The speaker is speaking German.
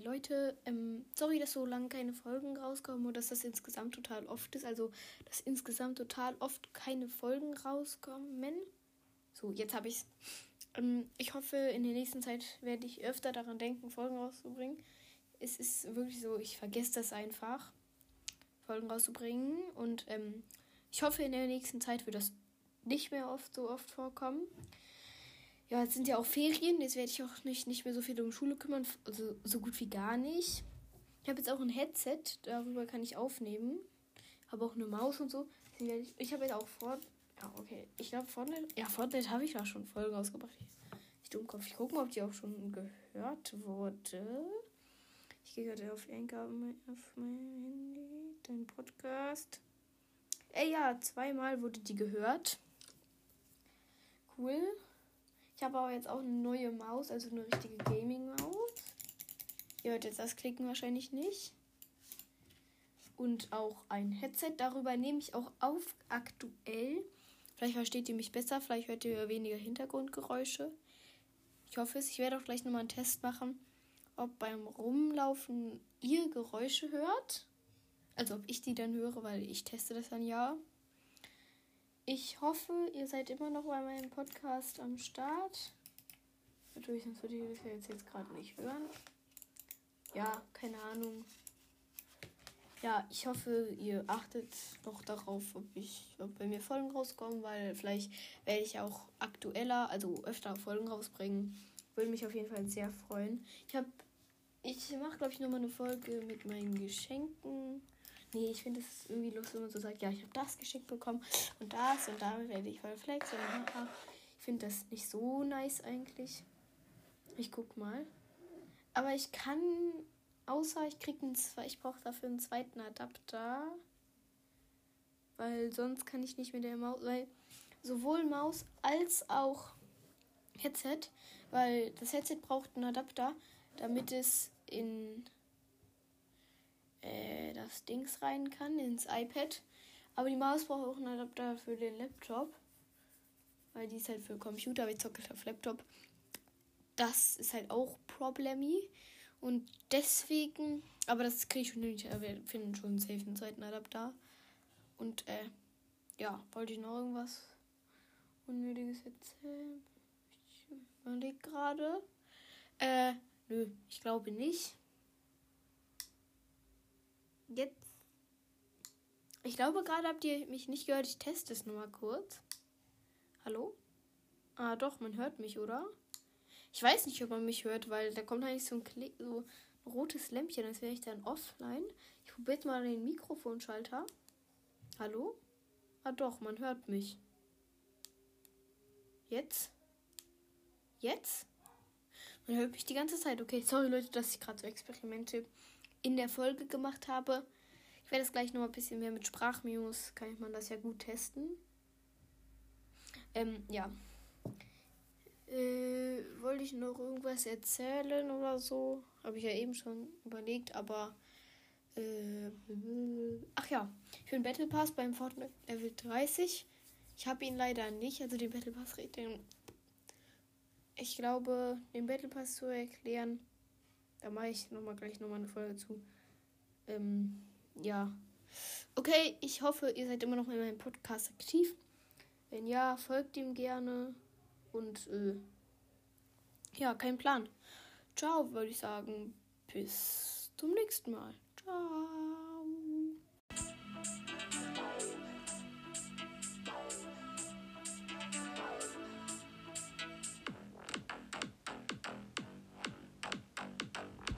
Leute, ähm, sorry, dass so lange keine Folgen rauskommen und dass das insgesamt total oft ist. Also, dass insgesamt total oft keine Folgen rauskommen. So, jetzt habe ich's. Ähm, ich hoffe, in der nächsten Zeit werde ich öfter daran denken, Folgen rauszubringen. Es ist wirklich so, ich vergesse das einfach, Folgen rauszubringen. Und ähm, ich hoffe, in der nächsten Zeit wird das nicht mehr oft so oft vorkommen. Ja, jetzt sind ja auch Ferien. Jetzt werde ich auch nicht, nicht mehr so viel um Schule kümmern. Also so gut wie gar nicht. Ich habe jetzt auch ein Headset. Darüber kann ich aufnehmen. Habe auch eine Maus und so. Ich habe jetzt auch vor. Ja, okay. Ich glaube, Fortnite. Ja, Fortnite habe ich da schon Folgen ausgebracht. Ich Dummkopf. Ich gucke mal, ob die auch schon gehört wurde. Ich gehe gerade auf Anchor auf mein Handy. Dein Podcast. Ey, ja, zweimal wurde die gehört. Cool. Ich habe aber jetzt auch eine neue Maus, also eine richtige Gaming-Maus. Ihr hört jetzt das Klicken wahrscheinlich nicht. Und auch ein Headset. Darüber nehme ich auch auf aktuell. Vielleicht versteht ihr mich besser, vielleicht hört ihr weniger Hintergrundgeräusche. Ich hoffe es. Ich werde auch gleich nochmal einen Test machen, ob beim Rumlaufen ihr Geräusche hört. Also ob ich die dann höre, weil ich teste das dann ja. Ich hoffe, ihr seid immer noch bei meinem Podcast am Start. Natürlich, sonst würde ich das ja jetzt, jetzt gerade nicht hören. Ja, keine Ahnung. Ja, ich hoffe, ihr achtet noch darauf, ob ich, ob bei mir Folgen rauskommen, weil vielleicht werde ich auch aktueller, also öfter Folgen rausbringen. Würde mich auf jeden Fall sehr freuen. Ich habe, ich mache glaube ich nochmal eine Folge mit meinen Geschenken. Nee, ich finde es irgendwie lustig, wenn man so sagt, ja, ich habe das geschickt bekommen und das und damit werde ich voll flex. Ich finde das nicht so nice eigentlich. Ich guck mal. Aber ich kann, außer ich kriege einen ich brauche dafür einen zweiten Adapter. Weil sonst kann ich nicht mit der Maus, weil sowohl Maus als auch Headset, weil das Headset braucht einen Adapter, damit es in äh, das Dings rein kann, ins iPad. Aber die Maus braucht auch einen Adapter für den Laptop. Weil die ist halt für Computer, aber ich zocke halt auf Laptop. Das ist halt auch Problemi. Und deswegen, aber das kriege ich schon nicht. Wir finden schon safe einen zweiten Adapter. Und äh, ja, wollte ich noch irgendwas Unnötiges erzählen? Ich überlege gerade. Äh, nö, ich glaube nicht. Jetzt. Ich glaube, gerade habt ihr mich nicht gehört. Ich teste es nur mal kurz. Hallo? Ah, doch, man hört mich, oder? Ich weiß nicht, ob man mich hört, weil da kommt eigentlich so ein, Kle so ein rotes Lämpchen, als wäre ich dann offline. Ich probiere jetzt mal den Mikrofonschalter. Hallo? Ah, doch, man hört mich. Jetzt? Jetzt? Man hört mich die ganze Zeit. Okay, sorry Leute, dass ich gerade so Experimente in der Folge gemacht habe. Ich werde es gleich noch ein bisschen mehr mit Sprachmemos, kann man das ja gut testen. Ähm, ja. Äh, wollte ich noch irgendwas erzählen oder so? Habe ich ja eben schon überlegt, aber. Äh, ach ja, ich bin Battle Pass beim Fortnite Level 30. Ich habe ihn leider nicht, also den Battle Pass den ich glaube, den Battle Pass zu erklären, da mache ich noch mal gleich nochmal eine Folge zu. Ähm, ja. Okay, ich hoffe, ihr seid immer noch in meinem Podcast aktiv. Wenn ja, folgt ihm gerne. Und äh, ja, kein Plan. Ciao, würde ich sagen. Bis zum nächsten Mal. Ciao.